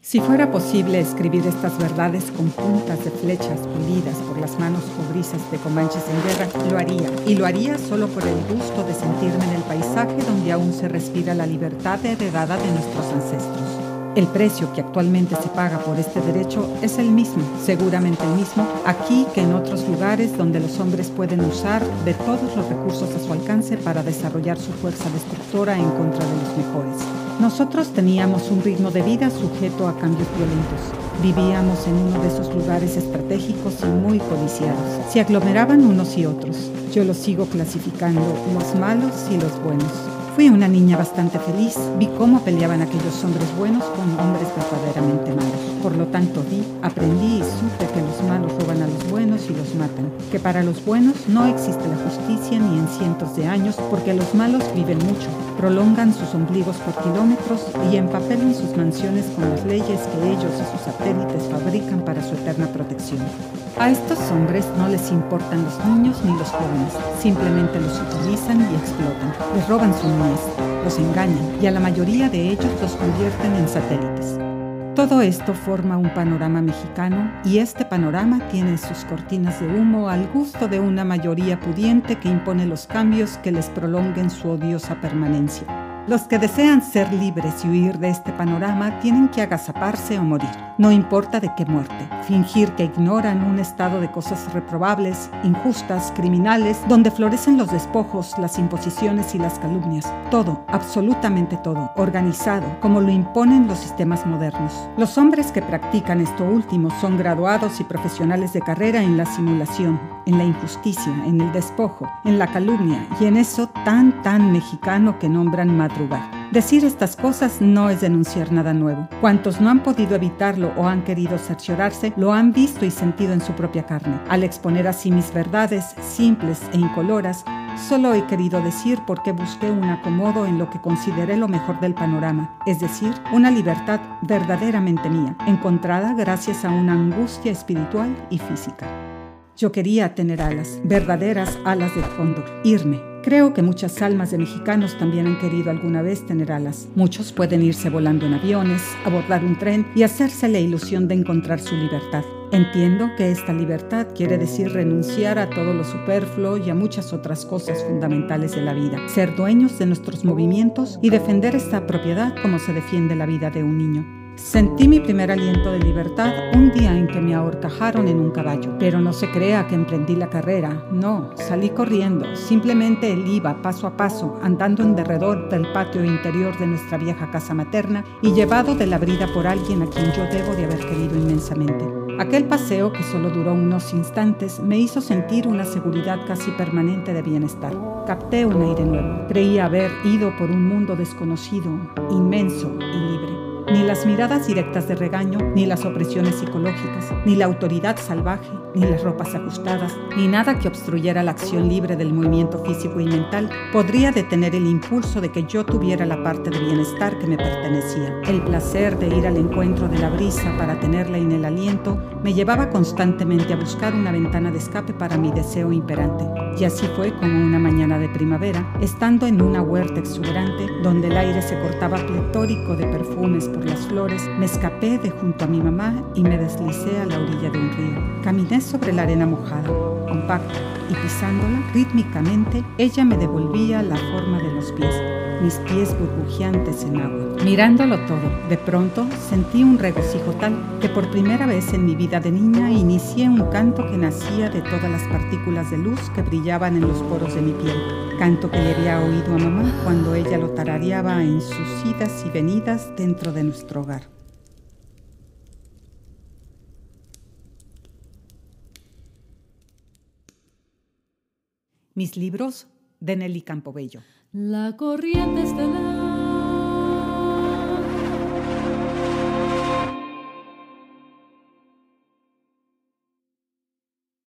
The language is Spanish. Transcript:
Si fuera posible escribir estas verdades con puntas de flechas pulidas por las manos cobrizas de Comanches en guerra, lo haría. Y lo haría solo por el gusto de sentirme en el paisaje donde aún se respira la libertad heredada de nuestros ancestros. El precio que actualmente se paga por este derecho es el mismo, seguramente el mismo, aquí que en otros lugares donde los hombres pueden usar de todos los recursos a su alcance para desarrollar su fuerza destructora en contra de los mejores. Nosotros teníamos un ritmo de vida sujeto a cambios violentos. Vivíamos en uno de esos lugares estratégicos y muy codiciados. Se aglomeraban unos y otros. Yo los sigo clasificando, los malos y los buenos. Fui una niña bastante feliz. Vi cómo peleaban aquellos hombres buenos con hombres verdaderamente malos. Por lo tanto vi, aprendí y supe que los malos roban a los buenos y los matan. Que para los buenos no existe la justicia ni en cientos de años porque los malos viven mucho, prolongan sus ombligos por kilómetros y empapelan sus mansiones con las leyes que ellos y sus satélites fabrican para su eterna protección. A estos hombres no les importan los niños ni los jóvenes, simplemente los utilizan y explotan. Les roban su los engañan y a la mayoría de ellos los convierten en satélites. Todo esto forma un panorama mexicano y este panorama tiene sus cortinas de humo al gusto de una mayoría pudiente que impone los cambios que les prolonguen su odiosa permanencia. Los que desean ser libres y huir de este panorama tienen que agazaparse o morir, no importa de qué muerte. Fingir que ignoran un estado de cosas reprobables, injustas, criminales, donde florecen los despojos, las imposiciones y las calumnias. Todo, absolutamente todo, organizado, como lo imponen los sistemas modernos. Los hombres que practican esto último son graduados y profesionales de carrera en la simulación, en la injusticia, en el despojo, en la calumnia y en eso tan, tan mexicano que nombran madrugar. Decir estas cosas no es denunciar nada nuevo. Cuantos no han podido evitarlo o han querido cerciorarse, lo han visto y sentido en su propia carne. Al exponer así mis verdades, simples e incoloras, solo he querido decir por qué busqué un acomodo en lo que consideré lo mejor del panorama, es decir, una libertad verdaderamente mía, encontrada gracias a una angustia espiritual y física. Yo quería tener alas, verdaderas alas de cóndor, irme. Creo que muchas almas de mexicanos también han querido alguna vez tener alas. Muchos pueden irse volando en aviones, abordar un tren y hacerse la ilusión de encontrar su libertad. Entiendo que esta libertad quiere decir renunciar a todo lo superfluo y a muchas otras cosas fundamentales de la vida, ser dueños de nuestros movimientos y defender esta propiedad como se defiende la vida de un niño. Sentí mi primer aliento de libertad un día en que me ahorcajaron en un caballo, pero no se crea que emprendí la carrera, no, salí corriendo, simplemente él iba paso a paso, andando en derredor del patio interior de nuestra vieja casa materna y llevado de la brida por alguien a quien yo debo de haber querido inmensamente. Aquel paseo, que solo duró unos instantes, me hizo sentir una seguridad casi permanente de bienestar. Capté un aire nuevo. Creía haber ido por un mundo desconocido, inmenso y libre. Ni las miradas directas de regaño, ni las opresiones psicológicas, ni la autoridad salvaje, ni las ropas ajustadas, ni nada que obstruyera la acción libre del movimiento físico y mental podría detener el impulso de que yo tuviera la parte de bienestar que me pertenecía. El placer de ir al encuentro de la brisa para tenerla en el aliento me llevaba constantemente a buscar una ventana de escape para mi deseo imperante. Y así fue como una mañana de primavera, estando en una huerta exuberante donde el aire se cortaba pletórico de perfumes las flores, me escapé de junto a mi mamá y me deslicé a la orilla de un río. Caminé sobre la arena mojada, compacta, y pisándola rítmicamente, ella me devolvía la forma de los pies, mis pies burbujeantes en agua. Mirándolo todo, de pronto sentí un regocijo tal que por primera vez en mi vida de niña inicié un canto que nacía de todas las partículas de luz que brillaban en los poros de mi piel. Canto que le había oído a mamá cuando ella lo tarareaba en sus idas y venidas dentro de nuestro hogar. Mis libros de Nelly Campobello. La corriente estelar